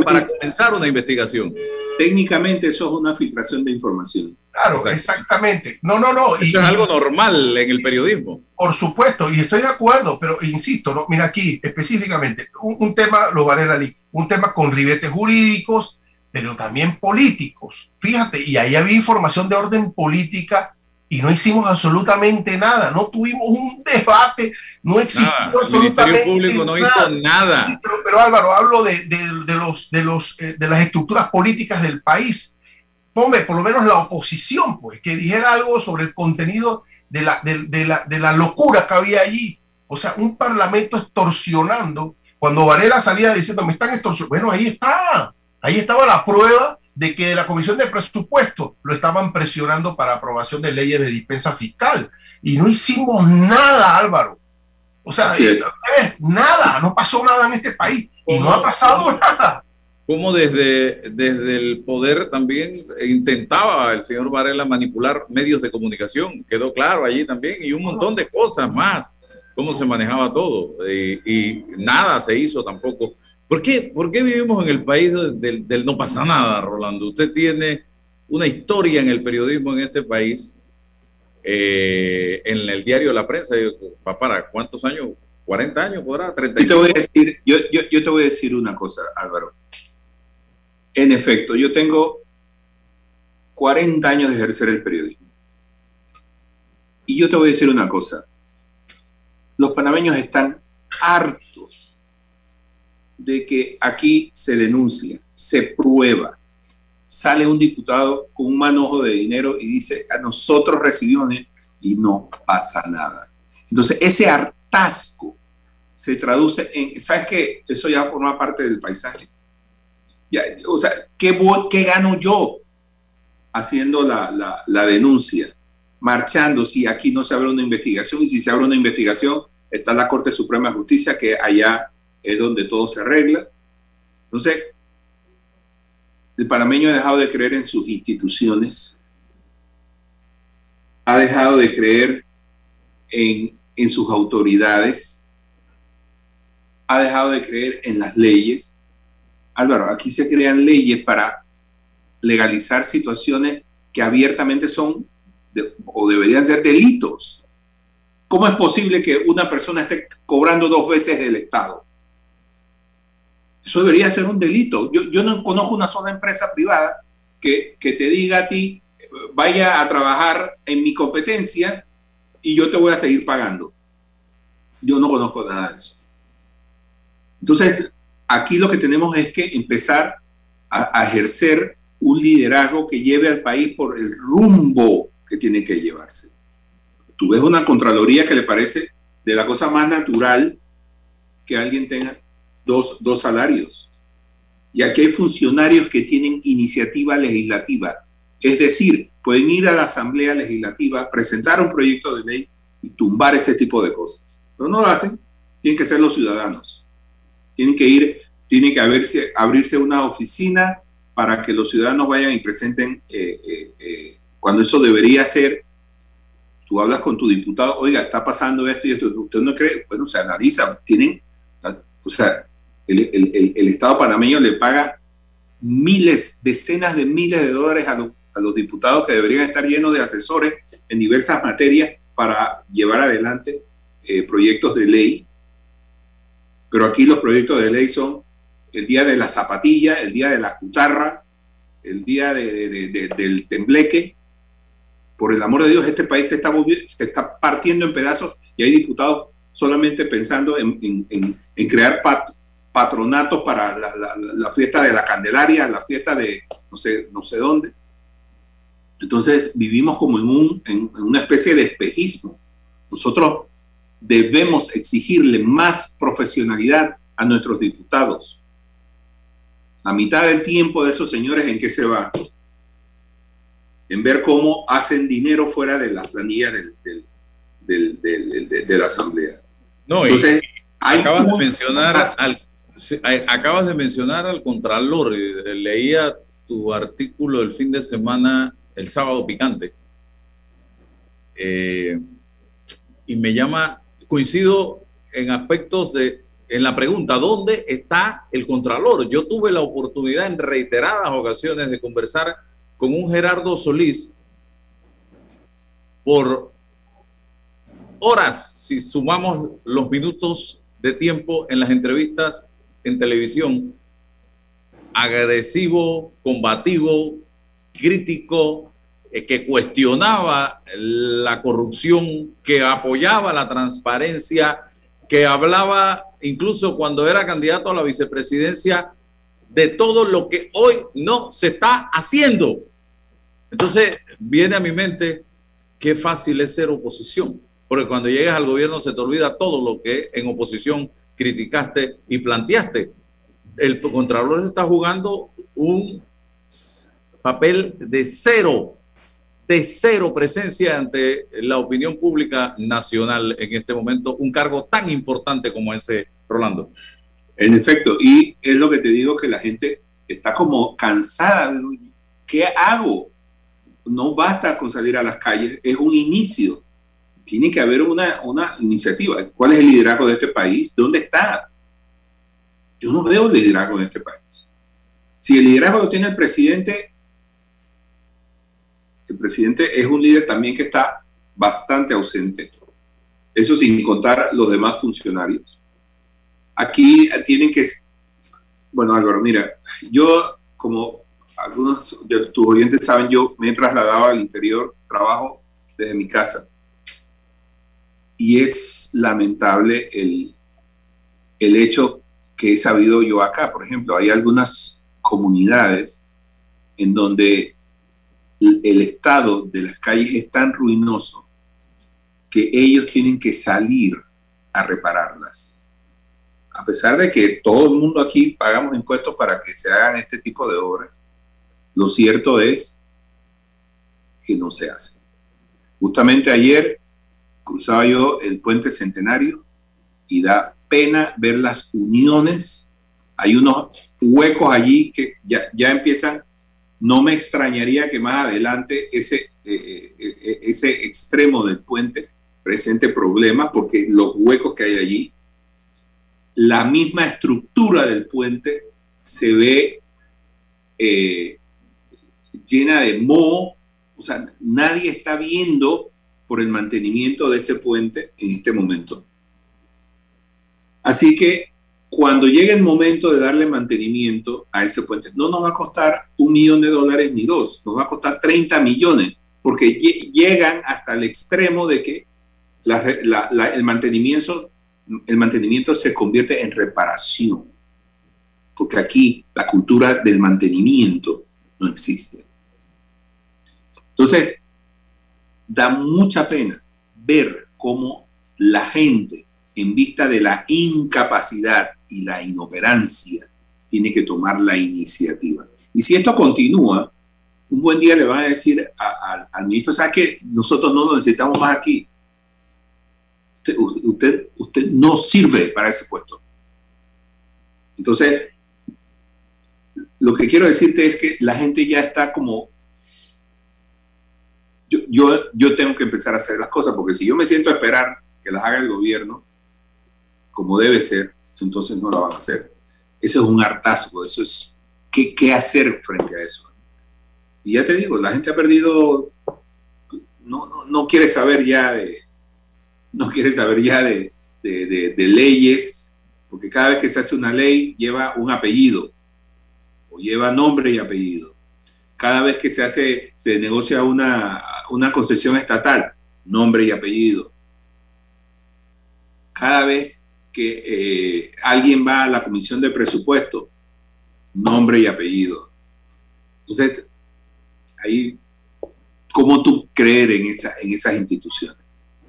para comenzar una investigación. Técnicamente eso es una filtración de información. Claro, exactamente. No, no, no. Eso es algo normal en el periodismo. Por supuesto, y estoy de acuerdo, pero insisto, ¿no? mira aquí específicamente, un, tema, lo vale un tema con ribetes jurídicos, pero también políticos. Fíjate, y ahí había información de orden política y no hicimos absolutamente nada, no tuvimos un debate, no existió absolutamente el Público no hizo nada. Pero, Álvaro, hablo de, los, de, los, eh, de las estructuras políticas del país. Ponme por lo menos la oposición, pues, que dijera algo sobre el contenido de la, de, la, de la locura que había allí. O sea, un parlamento extorsionando. Cuando Varela salía diciendo, me están extorsionando. Bueno, ahí está Ahí estaba la prueba de que la Comisión de Presupuesto lo estaban presionando para aprobación de leyes de dispensa fiscal. Y no hicimos nada, Álvaro. O sea, nada, no pasó nada en este país. Y no ha pasado nada. Como desde, desde el poder también intentaba el señor Varela manipular medios de comunicación, quedó claro allí también, y un montón de cosas más, cómo se manejaba todo, y nada se hizo tampoco ¿Por qué, ¿Por qué vivimos en el país del, no pasa nada, Rolando? Usted tiene una historia en el periodismo en este país, eh, en el diario de la prensa. ¿Para cuántos años? ¿40 años podrá? ¿35? Yo te, voy a decir, yo, yo te voy a decir una cosa, Álvaro. En efecto, yo tengo 40 años de ejercer el periodismo. Y yo te voy a decir una cosa. Los panameños están hartos de que aquí se denuncia, se prueba, sale un diputado con un manojo de dinero y dice, a nosotros recibimos y no pasa nada. Entonces, ese hartazgo se traduce en, ¿sabes qué? Eso ya forma parte del paisaje. Ya, o sea, ¿qué, ¿qué gano yo haciendo la, la denuncia? Marchando si aquí no se abre una investigación y si se abre una investigación está la Corte Suprema de Justicia que allá es donde todo se arregla. Entonces, el panameño ha dejado de creer en sus instituciones, ha dejado de creer en, en sus autoridades, ha dejado de creer en las leyes. Álvaro, aquí se crean leyes para legalizar situaciones que abiertamente son o deberían ser delitos. ¿Cómo es posible que una persona esté cobrando dos veces del Estado? Eso debería ser un delito. Yo, yo no conozco una sola empresa privada que, que te diga a ti, vaya a trabajar en mi competencia y yo te voy a seguir pagando. Yo no conozco nada de eso. Entonces, aquí lo que tenemos es que empezar a, ejercer un liderazgo que lleve al país por el rumbo que tiene que llevarse. Tú ves una Contraloría que le parece de la cosa más natural que alguien tenga dos, dos salarios. Y aquí hay funcionarios que tienen iniciativa legislativa, es decir, pueden ir a la Asamblea Legislativa, presentar un proyecto de ley y tumbar ese tipo de cosas. Pero no lo hacen, tienen que ser los ciudadanos. Tienen que ir, tiene que abrirse, abrirse una oficina para que los ciudadanos vayan y presenten, eh, eh, eh, cuando eso debería ser, tú hablas con tu diputado, oiga, está pasando esto y esto, usted no cree, bueno, se analiza, tienen, o sea, el, el, Estado panameño le paga miles, decenas de miles de dólares a los a los diputados que deberían estar llenos de asesores en diversas materias para llevar adelante eh, proyectos de ley. Pero aquí los proyectos de ley son el día de la zapatilla, el día de la cutarra, el día del tembleque. Por el amor de Dios, este país se está, se está partiendo en pedazos y hay diputados solamente pensando en, crear patronatos para la, la, fiesta de la Candelaria, la fiesta de no sé, no sé dónde. Entonces vivimos como en, un, en, una especie de espejismo. Nosotros debemos exigirle más profesionalidad a nuestros diputados. La mitad del tiempo de esos señores en qué se va? En ver cómo hacen dinero fuera de las planillas de la Asamblea. No, Entonces, acabas, de mencionar al, acabas de mencionar al Contralor. Leía tu artículo el fin de semana el sábado picante. Eh, y me llama, coincido en aspectos de, en la pregunta, ¿dónde está el Contralor? Yo tuve la oportunidad en reiteradas ocasiones de conversar con un Gerardo Solís por horas, si sumamos los minutos de tiempo en las entrevistas en televisión, agresivo, combativo, crítico, eh, que cuestionaba la corrupción, que apoyaba la transparencia, que hablaba incluso cuando era candidato a la vicepresidencia de todo lo que hoy no se está haciendo. Entonces viene a mi mente qué fácil es ser oposición, porque cuando llegas al gobierno se te olvida todo lo que en oposición criticaste y planteaste. El Contralor está jugando un papel de cero, de cero presencia ante la opinión pública nacional en este momento, un cargo tan importante como ese, Rolando. En efecto, y es lo que te digo que la gente está como cansada. ¿Qué hago? No basta con salir a las calles, es un inicio. Tiene que haber una, una iniciativa. ¿Cuál es el liderazgo de este país? ¿Dónde está? Yo no veo liderazgo en este país. Si el liderazgo lo tiene el presidente, el presidente es un líder también que está bastante ausente. Eso sin contar los demás funcionarios. Aquí tienen que... Bueno, Álvaro, mira, yo como algunos de tus oyentes saben, yo me he trasladado al interior, trabajo desde mi casa. Y es lamentable el, el hecho que he sabido yo acá. Por ejemplo, hay algunas comunidades en donde el estado de las calles es tan ruinoso que ellos tienen que salir a repararlas. A pesar de que todo el mundo aquí pagamos impuestos para que se hagan este tipo de obras, lo cierto es que no se hace. Justamente ayer cruzaba yo el puente centenario y da pena ver las uniones. Hay unos huecos allí que ya, ya empiezan no me extrañaría que más adelante ese, eh, eh, eh, ese extremo del puente presente problemas porque los huecos que hay allí, la misma estructura del puente se ve llena de moho O sea, nadie está viendo por el mantenimiento de ese puente en este momento. Así que cuando llegue el momento de darle mantenimiento a ese puente, no nos va a costar un millón de dólares ni dos, nos va a costar 30 millones, porque llegan hasta el extremo de que el, mantenimiento, el mantenimiento se convierte en reparación, porque aquí la cultura del mantenimiento no existe. Entonces, da mucha pena ver cómo la gente, en vista de la incapacidad y la inoperancia, tiene que tomar la iniciativa. Y si esto continúa, un buen día le van a decir al ministro, ¿sabes qué? Nosotros no lo necesitamos más aquí. Usted, usted, no sirve para ese puesto. Entonces, lo que quiero decirte es que la gente ya está como yo, yo, tengo que empezar a hacer las cosas, porque si yo me siento a esperar que las haga el gobierno, como debe ser, entonces no la van a hacer. Eso es un hartazo, eso es qué, qué hacer frente a eso. Y ya te digo, la gente ha perdido, no, no, no quiere saber ya de, no quiere saber ya de, de, leyes, porque cada vez que se hace una ley lleva un apellido, o lleva nombre y apellido. Cada vez que se hace, se negocia una, una concesión estatal, nombre y apellido. Cada vez que eh, alguien va a la comisión de presupuesto, nombre y apellido. Entonces, ahí, ¿cómo tú creer en, esa, en esas instituciones?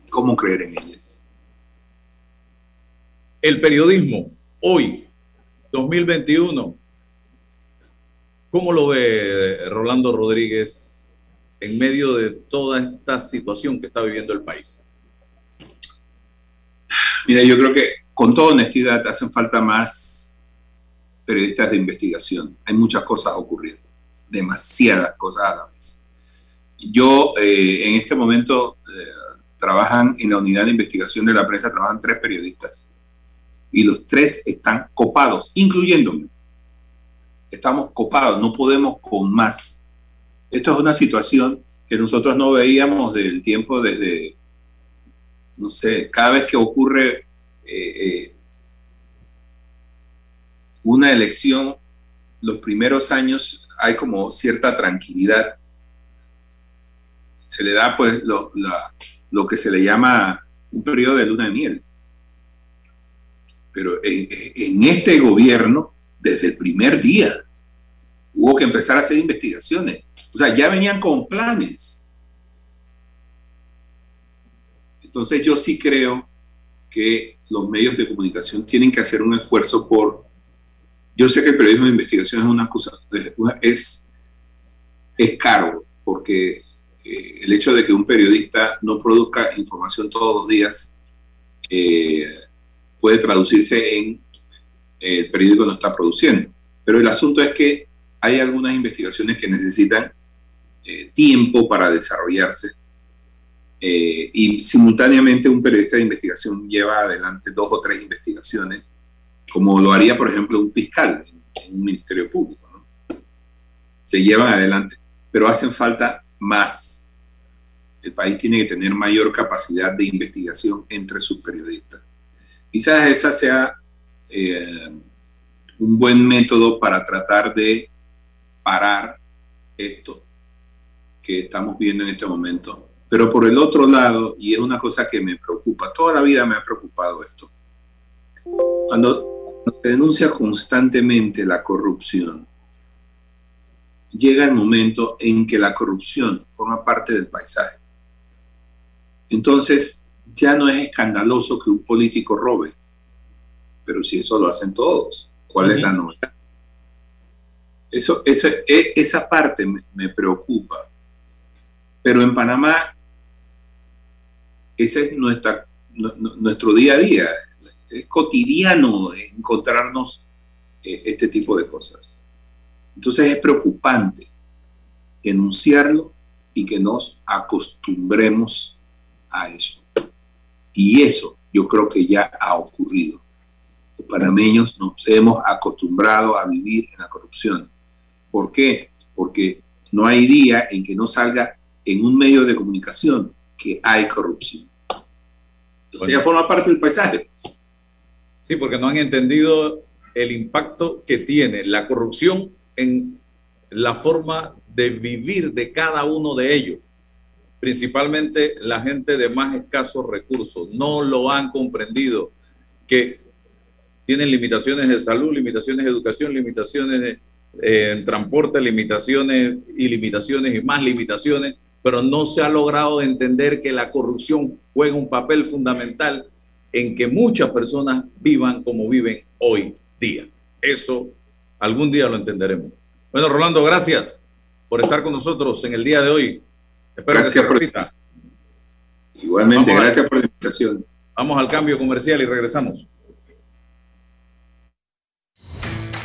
¿Cómo creer en ellas? El periodismo, hoy, 2021, ¿cómo lo ve Rolando Rodríguez en medio de toda esta situación que está viviendo el país? Mira, yo creo que con toda honestidad hacen falta más periodistas de investigación. Hay muchas cosas ocurriendo, demasiadas cosas a la vez. Yo eh, en este momento eh, trabajan en la unidad de investigación de la prensa, trabajan tres periodistas y los tres están copados, incluyéndome. Estamos copados, no podemos con más esto es una situación que nosotros no veíamos del tiempo desde, no sé, cada vez que ocurre eh, eh, una elección, los primeros años hay como cierta tranquilidad. Se le da pues lo, lo que se le llama un periodo de luna de miel. Pero en, en este gobierno, desde el primer día, hubo que empezar a hacer investigaciones o sea, ya venían con planes. Entonces yo sí creo que los medios de comunicación tienen que hacer un esfuerzo por... Yo sé que el periodismo de investigación es una cosa, es, es caro, porque eh, el hecho de que un periodista no produzca información todos los días eh, puede traducirse en eh, el periódico no está produciendo. Pero el asunto es que hay algunas investigaciones que necesitan eh, tiempo para desarrollarse. Eh, y simultáneamente un periodista de investigación lleva adelante dos o tres investigaciones, como lo haría, por ejemplo, un fiscal en, un ministerio público. Se llevan adelante, pero hacen falta más. El país tiene que tener mayor capacidad de investigación entre sus periodistas. Quizás esa sea eh, un buen método para tratar de parar esto que estamos viendo en este momento. Pero por el otro lado, y es una cosa que me preocupa, toda la vida me ha preocupado esto, cuando se denuncia constantemente la corrupción, llega el momento en que la corrupción forma parte del paisaje. Entonces, ya no es escandaloso que un político robe, pero si eso lo hacen todos, ¿cuál es la novedad? Eso, esa, e, esa parte me preocupa, pero en Panamá, ese es nuestro día a día. Es cotidiano encontrarnos eh, este tipo de cosas. Entonces es preocupante denunciarlo y que nos acostumbremos a eso. Y eso yo creo que ya ha ocurrido. Los panameños nos hemos acostumbrado a vivir en la corrupción. ¿Por qué? Porque no hay día en que no salga en un medio de comunicación que hay corrupción. Entonces ya forma parte del paisaje. Pues. Sí, porque no han entendido el impacto que tiene la corrupción en la forma de vivir de cada uno de ellos, principalmente la gente de más escasos recursos. No lo han comprendido, que tienen limitaciones de salud, limitaciones de educación, limitaciones eh, en transporte, limitaciones y limitaciones y más limitaciones, pero no se ha logrado entender que la corrupción juega un papel fundamental en que muchas personas vivan como viven hoy día. Eso algún día lo entenderemos. Bueno, Rolando, gracias por estar con nosotros en el día de hoy. Espero gracias que se Igualmente, gracias por la invitación. Vamos al cambio comercial y regresamos.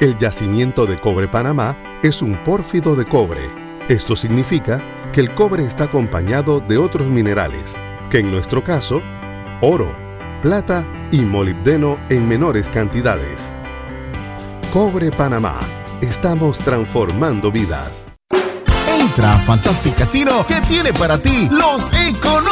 El yacimiento de cobre Panamá es un pórfido de cobre. Esto significa que el cobre está acompañado de otros minerales, que en nuestro caso, oro, plata y molibdeno en menores cantidades. Cobre Panamá. Estamos transformando vidas. Entra a Fantastic Casino que tiene para ti los económicos.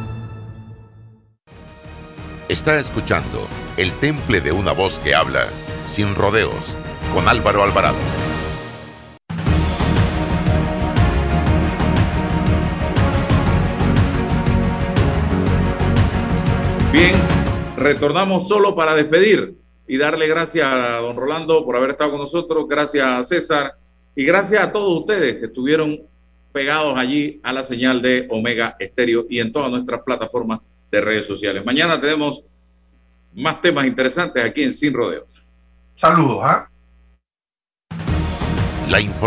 Está escuchando El Temple de una voz que habla, sin rodeos, con Álvaro Alvarado. Bien, retornamos solo para despedir y darle gracias a don Rolando por haber estado con nosotros, gracias a César y gracias a todos ustedes que estuvieron pegados allí a la señal de Omega Estéreo y en todas nuestras plataformas de redes sociales. Mañana tenemos más temas interesantes aquí en Sin Rodeos. Saludos, ¿ah? La información